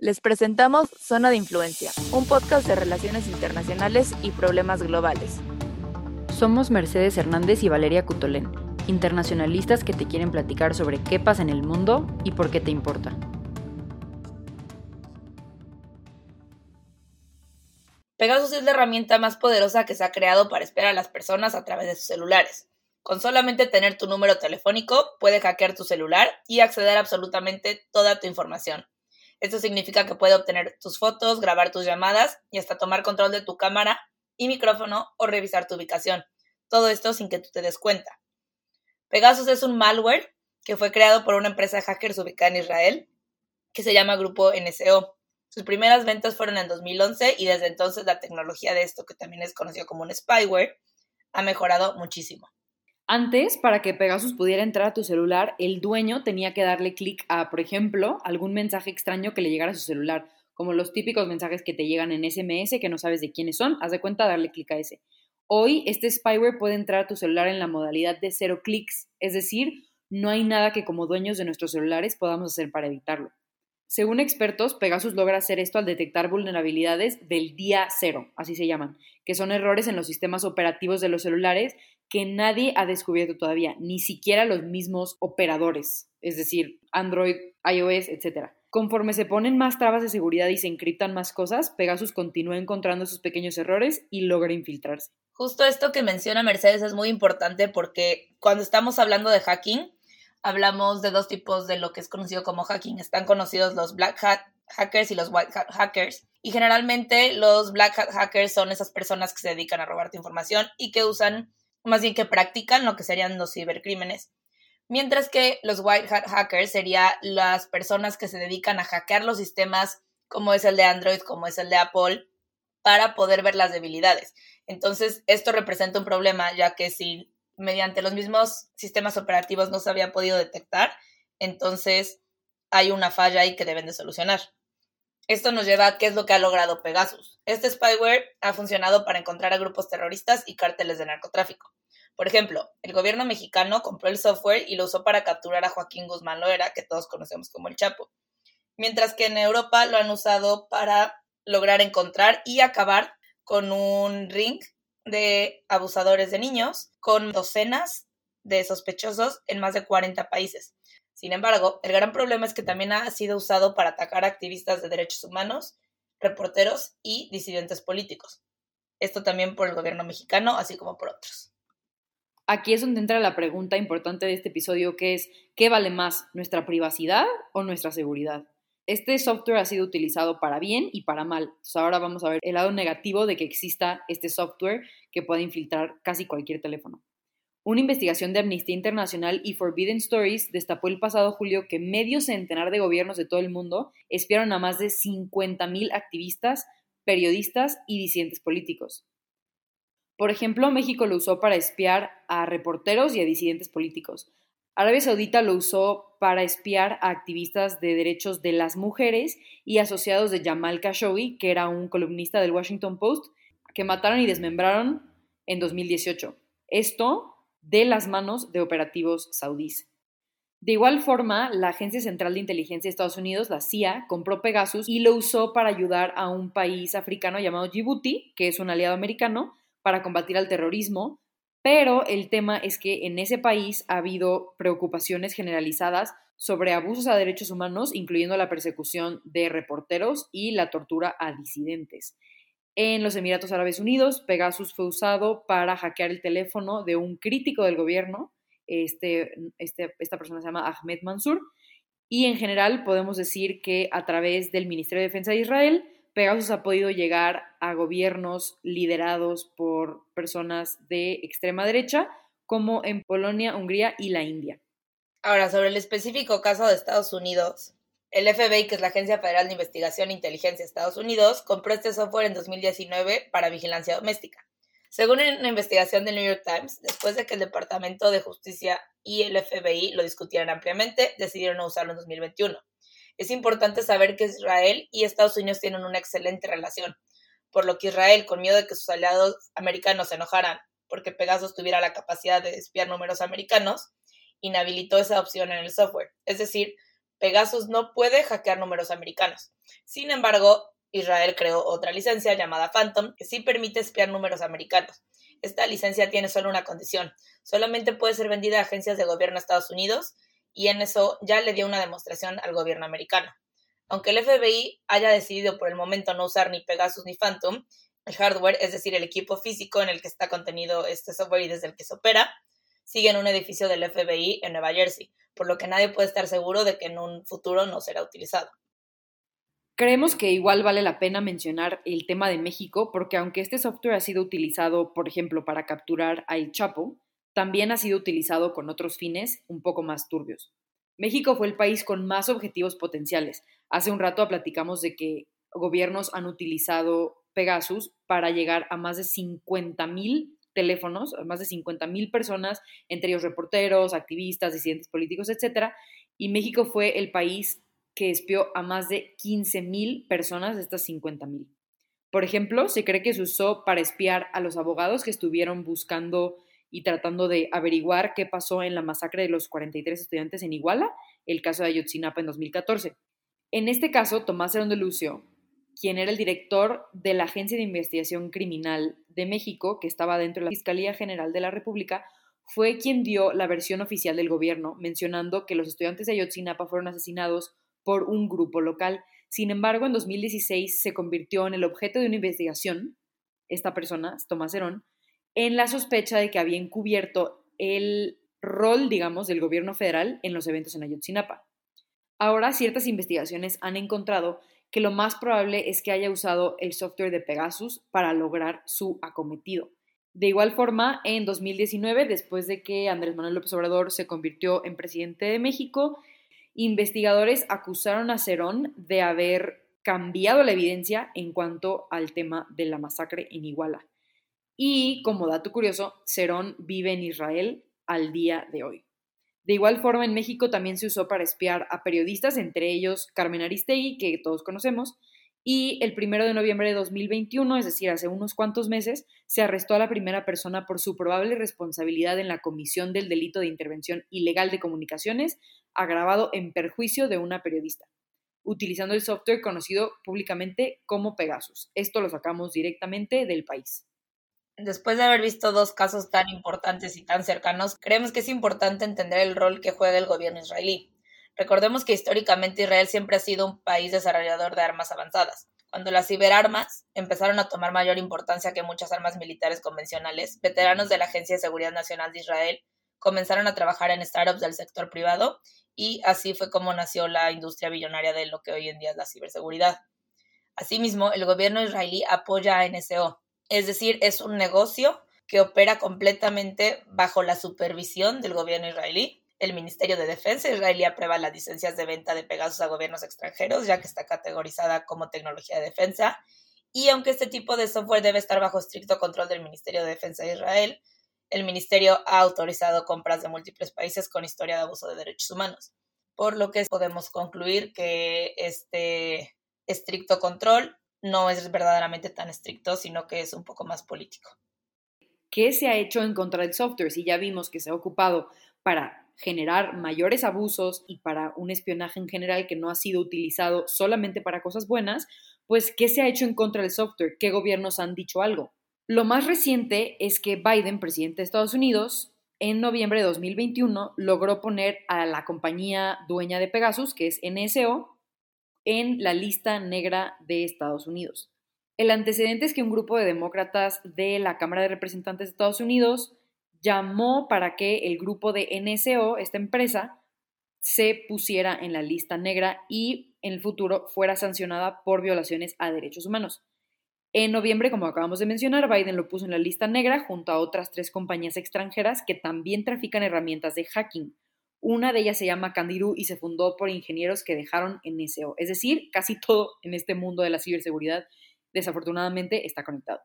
Les presentamos Zona de Influencia, un podcast de relaciones internacionales y problemas globales. Somos Mercedes Hernández y Valeria Cutolén, internacionalistas que te quieren platicar sobre qué pasa en el mundo y por qué te importa. Pegasus es la herramienta más poderosa que se ha creado para espiar a las personas a través de sus celulares. Con solamente tener tu número telefónico, puede hackear tu celular y acceder a absolutamente toda tu información. Esto significa que puede obtener tus fotos, grabar tus llamadas y hasta tomar control de tu cámara y micrófono o revisar tu ubicación. Todo esto sin que tú te des cuenta. Pegasus es un malware que fue creado por una empresa de hackers ubicada en Israel que se llama Grupo NSO. Sus primeras ventas fueron en 2011 y desde entonces la tecnología de esto, que también es conocido como un spyware, ha mejorado muchísimo. Antes, para que Pegasus pudiera entrar a tu celular, el dueño tenía que darle clic a, por ejemplo, algún mensaje extraño que le llegara a su celular, como los típicos mensajes que te llegan en SMS que no sabes de quiénes son, haz de cuenta darle clic a ese. Hoy, este spyware puede entrar a tu celular en la modalidad de cero clics, es decir, no hay nada que como dueños de nuestros celulares podamos hacer para evitarlo. Según expertos, Pegasus logra hacer esto al detectar vulnerabilidades del día cero, así se llaman, que son errores en los sistemas operativos de los celulares que nadie ha descubierto todavía, ni siquiera los mismos operadores, es decir, Android, iOS, etc. Conforme se ponen más trabas de seguridad y se encriptan más cosas, Pegasus continúa encontrando esos pequeños errores y logra infiltrarse. Justo esto que menciona Mercedes es muy importante porque cuando estamos hablando de hacking, hablamos de dos tipos de lo que es conocido como hacking. Están conocidos los black hat hackers y los white hat hackers. Y generalmente los black hat hackers son esas personas que se dedican a robarte información y que usan, más bien que practican lo que serían los cibercrímenes. Mientras que los white hat hackers serían las personas que se dedican a hackear los sistemas como es el de Android, como es el de Apple, para poder ver las debilidades. Entonces, esto representa un problema, ya que si mediante los mismos sistemas operativos no se había podido detectar, entonces hay una falla ahí que deben de solucionar. Esto nos lleva a qué es lo que ha logrado Pegasus. Este spyware ha funcionado para encontrar a grupos terroristas y cárteles de narcotráfico. Por ejemplo, el gobierno mexicano compró el software y lo usó para capturar a Joaquín Guzmán Loera, que todos conocemos como el Chapo. Mientras que en Europa lo han usado para lograr encontrar y acabar con un ring de abusadores de niños, con docenas de sospechosos en más de 40 países. Sin embargo, el gran problema es que también ha sido usado para atacar a activistas de derechos humanos, reporteros y disidentes políticos. Esto también por el gobierno mexicano, así como por otros. Aquí es donde entra la pregunta importante de este episodio, que es, ¿qué vale más, nuestra privacidad o nuestra seguridad? Este software ha sido utilizado para bien y para mal. ahora vamos a ver el lado negativo de que exista este software que puede infiltrar casi cualquier teléfono. Una investigación de Amnistía Internacional y Forbidden Stories destapó el pasado julio que medio centenar de gobiernos de todo el mundo espiaron a más de 50.000 activistas, periodistas y disidentes políticos. Por ejemplo, México lo usó para espiar a reporteros y a disidentes políticos. Arabia Saudita lo usó para espiar a activistas de derechos de las mujeres y asociados de Jamal Khashoggi, que era un columnista del Washington Post, que mataron y desmembraron en 2018. Esto de las manos de operativos saudíes. De igual forma, la Agencia Central de Inteligencia de Estados Unidos, la CIA, compró Pegasus y lo usó para ayudar a un país africano llamado Djibouti, que es un aliado americano, para combatir al terrorismo, pero el tema es que en ese país ha habido preocupaciones generalizadas sobre abusos a derechos humanos, incluyendo la persecución de reporteros y la tortura a disidentes. En los Emiratos Árabes Unidos, Pegasus fue usado para hackear el teléfono de un crítico del gobierno. Este, este, esta persona se llama Ahmed Mansour. Y en general podemos decir que a través del Ministerio de Defensa de Israel, Pegasus ha podido llegar a gobiernos liderados por personas de extrema derecha, como en Polonia, Hungría y la India. Ahora, sobre el específico caso de Estados Unidos, el FBI, que es la Agencia Federal de Investigación e Inteligencia de Estados Unidos, compró este software en 2019 para vigilancia doméstica. Según una investigación del New York Times, después de que el Departamento de Justicia y el FBI lo discutieran ampliamente, decidieron no usarlo en 2021. Es importante saber que Israel y Estados Unidos tienen una excelente relación, por lo que Israel, con miedo de que sus aliados americanos se enojaran porque Pegasus tuviera la capacidad de espiar números americanos, inhabilitó esa opción en el software. Es decir, Pegasus no puede hackear números americanos. Sin embargo, Israel creó otra licencia llamada Phantom que sí permite espiar números americanos. Esta licencia tiene solo una condición. Solamente puede ser vendida a agencias de gobierno de Estados Unidos y en eso ya le dio una demostración al gobierno americano. Aunque el FBI haya decidido por el momento no usar ni Pegasus ni Phantom, el hardware, es decir, el equipo físico en el que está contenido este software y desde el que se opera, sigue en un edificio del FBI en Nueva Jersey, por lo que nadie puede estar seguro de que en un futuro no será utilizado. Creemos que igual vale la pena mencionar el tema de México porque aunque este software ha sido utilizado, por ejemplo, para capturar a El Chapo, también ha sido utilizado con otros fines un poco más turbios. México fue el país con más objetivos potenciales. Hace un rato platicamos de que gobiernos han utilizado Pegasus para llegar a más de 50 mil teléfonos, a más de 50 mil personas, entre ellos reporteros, activistas, disidentes políticos, etc. Y México fue el país que espió a más de 15 mil personas de estas 50 mil. Por ejemplo, se cree que se usó para espiar a los abogados que estuvieron buscando y tratando de averiguar qué pasó en la masacre de los 43 estudiantes en Iguala, el caso de Ayotzinapa en 2014. En este caso, Tomás Herón de Lucio, quien era el director de la Agencia de Investigación Criminal de México, que estaba dentro de la Fiscalía General de la República, fue quien dio la versión oficial del gobierno, mencionando que los estudiantes de Ayotzinapa fueron asesinados por un grupo local. Sin embargo, en 2016 se convirtió en el objeto de una investigación, esta persona, Tomás Herón, en la sospecha de que había encubierto el rol, digamos, del gobierno federal en los eventos en Ayotzinapa. Ahora, ciertas investigaciones han encontrado que lo más probable es que haya usado el software de Pegasus para lograr su acometido. De igual forma, en 2019, después de que Andrés Manuel López Obrador se convirtió en presidente de México, investigadores acusaron a Cerón de haber cambiado la evidencia en cuanto al tema de la masacre en Iguala. Y como dato curioso, Cerón vive en Israel al día de hoy. De igual forma, en México también se usó para espiar a periodistas, entre ellos Carmen Aristegui, que todos conocemos, y el primero de noviembre de 2021, es decir, hace unos cuantos meses, se arrestó a la primera persona por su probable responsabilidad en la comisión del delito de intervención ilegal de comunicaciones agravado en perjuicio de una periodista, utilizando el software conocido públicamente como Pegasus. Esto lo sacamos directamente del país. Después de haber visto dos casos tan importantes y tan cercanos, creemos que es importante entender el rol que juega el gobierno israelí. Recordemos que históricamente Israel siempre ha sido un país desarrollador de armas avanzadas. Cuando las ciberarmas empezaron a tomar mayor importancia que muchas armas militares convencionales, veteranos de la Agencia de Seguridad Nacional de Israel comenzaron a trabajar en startups del sector privado y así fue como nació la industria billonaria de lo que hoy en día es la ciberseguridad. Asimismo, el gobierno israelí apoya a NSO, es decir, es un negocio que opera completamente bajo la supervisión del gobierno israelí el Ministerio de Defensa israelí aprueba las licencias de venta de Pegasus a gobiernos extranjeros, ya que está categorizada como tecnología de defensa. Y aunque este tipo de software debe estar bajo estricto control del Ministerio de Defensa de Israel, el Ministerio ha autorizado compras de múltiples países con historia de abuso de derechos humanos. Por lo que podemos concluir que este estricto control no es verdaderamente tan estricto, sino que es un poco más político. ¿Qué se ha hecho en contra del software? Si ya vimos que se ha ocupado para generar mayores abusos y para un espionaje en general que no ha sido utilizado solamente para cosas buenas, pues ¿qué se ha hecho en contra del software? ¿Qué gobiernos han dicho algo? Lo más reciente es que Biden, presidente de Estados Unidos, en noviembre de 2021 logró poner a la compañía dueña de Pegasus, que es NSO, en la lista negra de Estados Unidos. El antecedente es que un grupo de demócratas de la Cámara de Representantes de Estados Unidos llamó para que el grupo de NSO, esta empresa, se pusiera en la lista negra y en el futuro fuera sancionada por violaciones a derechos humanos. En noviembre, como acabamos de mencionar, Biden lo puso en la lista negra junto a otras tres compañías extranjeras que también trafican herramientas de hacking. Una de ellas se llama Candiru y se fundó por ingenieros que dejaron NSO. Es decir, casi todo en este mundo de la ciberseguridad desafortunadamente está conectado.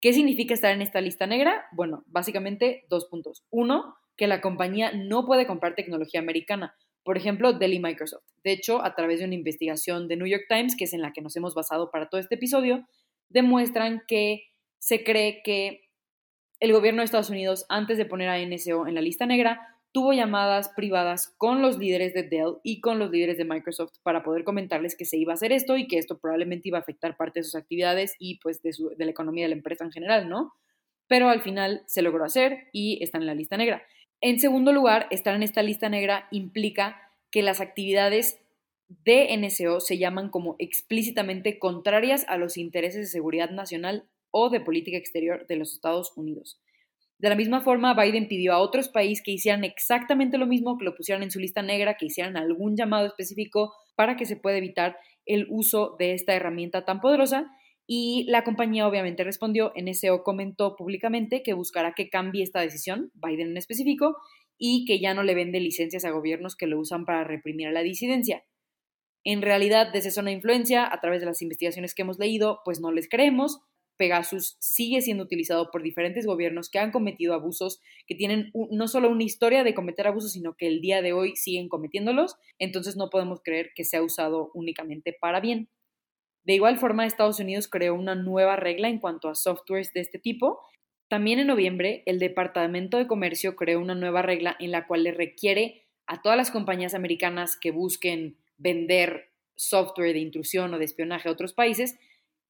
¿Qué significa estar en esta lista negra? Bueno, básicamente dos puntos. Uno, que la compañía no puede comprar tecnología americana. Por ejemplo, Dell y Microsoft. De hecho, a través de una investigación de New York Times, que es en la que nos hemos basado para todo este episodio, demuestran que se cree que el gobierno de Estados Unidos, antes de poner a NSO en la lista negra, tuvo llamadas privadas con los líderes de Dell y con los líderes de Microsoft para poder comentarles que se iba a hacer esto y que esto probablemente iba a afectar parte de sus actividades y pues de, de la economía de la empresa en general, ¿no? Pero al final se logró hacer y están en la lista negra. En segundo lugar, estar en esta lista negra implica que las actividades de NSO se llaman como explícitamente contrarias a los intereses de seguridad nacional o de política exterior de los Estados Unidos. De la misma forma, Biden pidió a otros países que hicieran exactamente lo mismo, que lo pusieran en su lista negra, que hicieran algún llamado específico para que se pueda evitar el uso de esta herramienta tan poderosa. Y la compañía obviamente respondió, NSO comentó públicamente que buscará que cambie esta decisión, Biden en específico, y que ya no le vende licencias a gobiernos que lo usan para reprimir a la disidencia. En realidad, desde zona de influencia, a través de las investigaciones que hemos leído, pues no les creemos, Pegasus sigue siendo utilizado por diferentes gobiernos que han cometido abusos, que tienen no solo una historia de cometer abusos, sino que el día de hoy siguen cometiéndolos, entonces no podemos creer que sea usado únicamente para bien. De igual forma, Estados Unidos creó una nueva regla en cuanto a softwares de este tipo. También en noviembre, el Departamento de Comercio creó una nueva regla en la cual le requiere a todas las compañías americanas que busquen vender software de intrusión o de espionaje a otros países,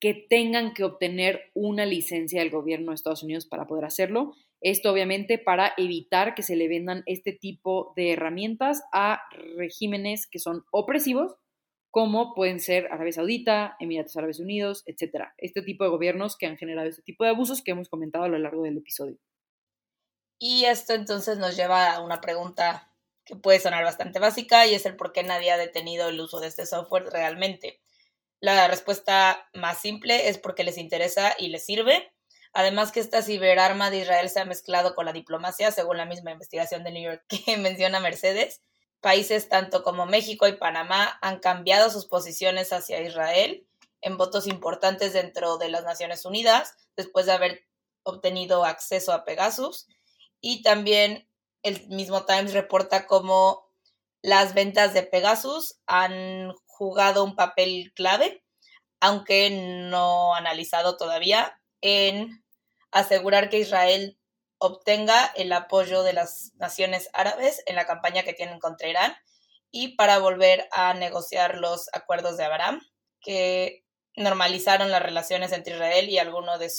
que tengan que obtener una licencia del gobierno de Estados Unidos para poder hacerlo. Esto obviamente para evitar que se le vendan este tipo de herramientas a regímenes que son opresivos, como pueden ser Arabia Saudita, Emiratos Árabes Unidos, etc. Este tipo de gobiernos que han generado este tipo de abusos que hemos comentado a lo largo del episodio. Y esto entonces nos lleva a una pregunta que puede sonar bastante básica y es el por qué nadie ha detenido el uso de este software realmente. La respuesta más simple es porque les interesa y les sirve. Además que esta ciberarma de Israel se ha mezclado con la diplomacia, según la misma investigación de New York que menciona Mercedes. Países tanto como México y Panamá han cambiado sus posiciones hacia Israel en votos importantes dentro de las Naciones Unidas, después de haber obtenido acceso a Pegasus. Y también el mismo Times reporta cómo las ventas de Pegasus han jugado un papel clave, aunque no analizado todavía, en asegurar que Israel obtenga el apoyo de las naciones árabes en la campaña que tienen contra Irán y para volver a negociar los acuerdos de Abraham, que normalizaron las relaciones entre Israel y algunos de,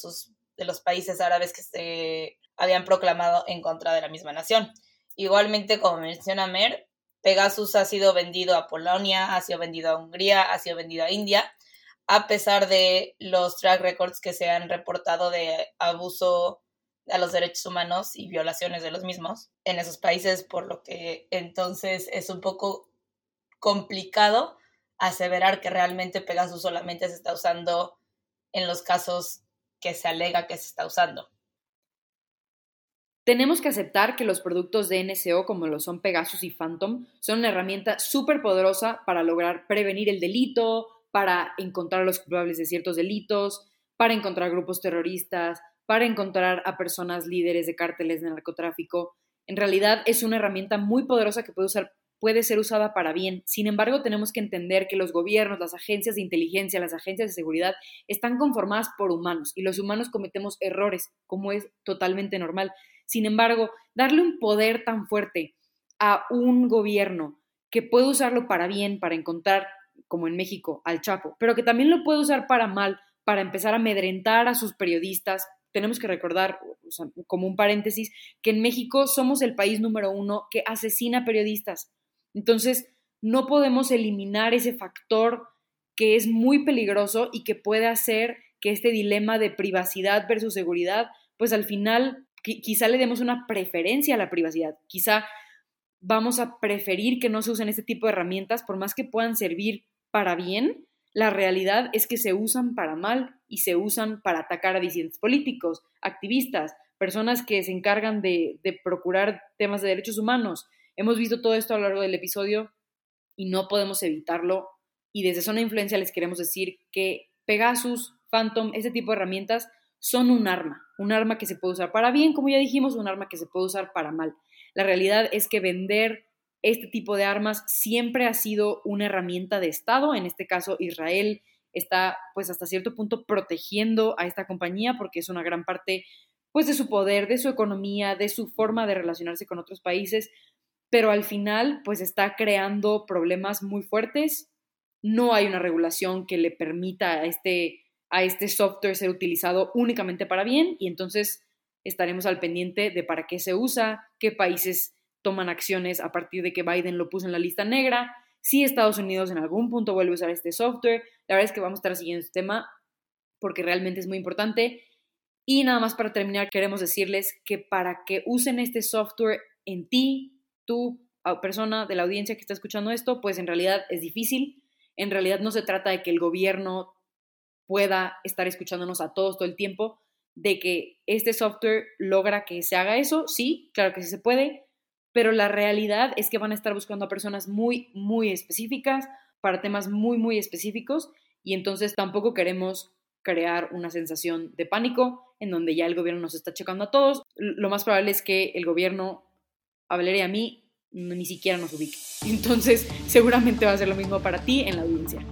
de los países árabes que se habían proclamado en contra de la misma nación. Igualmente, como menciona Mer, Pegasus ha sido vendido a Polonia, ha sido vendido a Hungría, ha sido vendido a India, a pesar de los track records que se han reportado de abuso a los derechos humanos y violaciones de los mismos en esos países, por lo que entonces es un poco complicado aseverar que realmente Pegasus solamente se está usando en los casos que se alega que se está usando. Tenemos que aceptar que los productos de NSO, como lo son Pegasus y Phantom, son una herramienta súper poderosa para lograr prevenir el delito, para encontrar a los culpables de ciertos delitos, para encontrar grupos terroristas, para encontrar a personas líderes de cárteles de narcotráfico. En realidad es una herramienta muy poderosa que puede, usar, puede ser usada para bien. Sin embargo, tenemos que entender que los gobiernos, las agencias de inteligencia, las agencias de seguridad están conformadas por humanos y los humanos cometemos errores, como es totalmente normal. Sin embargo, darle un poder tan fuerte a un gobierno que puede usarlo para bien, para encontrar, como en México, al Chapo, pero que también lo puede usar para mal, para empezar a amedrentar a sus periodistas. Tenemos que recordar, como un paréntesis, que en México somos el país número uno que asesina periodistas. Entonces, no podemos eliminar ese factor que es muy peligroso y que puede hacer que este dilema de privacidad versus seguridad, pues al final quizá le demos una preferencia a la privacidad, quizá vamos a preferir que no se usen este tipo de herramientas, por más que puedan servir para bien, la realidad es que se usan para mal y se usan para atacar a disidentes políticos, activistas, personas que se encargan de, de procurar temas de derechos humanos. Hemos visto todo esto a lo largo del episodio y no podemos evitarlo. Y desde Zona Influencia les queremos decir que Pegasus, Phantom, ese tipo de herramientas son un arma, un arma que se puede usar para bien, como ya dijimos, un arma que se puede usar para mal. La realidad es que vender este tipo de armas siempre ha sido una herramienta de Estado, en este caso Israel está pues hasta cierto punto protegiendo a esta compañía porque es una gran parte pues de su poder, de su economía, de su forma de relacionarse con otros países. pero al final pues está creando problemas muy fuertes. No hay una regulación que le permita a este, a este software ser utilizado únicamente para bien y entonces estaremos al pendiente de para qué se usa, qué países toman acciones a partir de que Biden lo puso en la lista negra, si Estados Unidos en algún punto vuelve a usar este software. La verdad es que vamos a estar siguiendo este tema porque realmente es muy importante. Y nada más para terminar, queremos decirles que para que usen este software en ti, tú, persona de la audiencia que está escuchando esto, pues en realidad es difícil. En realidad no se trata de que el gobierno pueda estar escuchándonos a todos todo el tiempo, de que este software logra que se haga eso, sí, claro que sí se puede, pero la realidad es que van a estar buscando a personas muy, muy específicas para temas muy, muy específicos y entonces tampoco queremos crear una sensación de pánico en donde ya el gobierno nos está checando a todos. Lo más probable es que el gobierno, a Valeria a mí, ni siquiera nos ubique. Entonces, seguramente va a ser lo mismo para ti en la audiencia.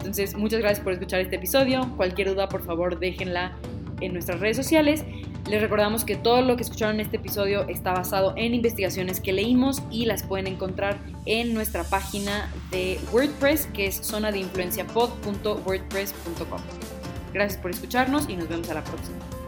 Entonces, muchas gracias por escuchar este episodio. Cualquier duda, por favor, déjenla en nuestras redes sociales. Les recordamos que todo lo que escucharon en este episodio está basado en investigaciones que leímos y las pueden encontrar en nuestra página de WordPress, que es zona de. Gracias por escucharnos y nos vemos a la próxima.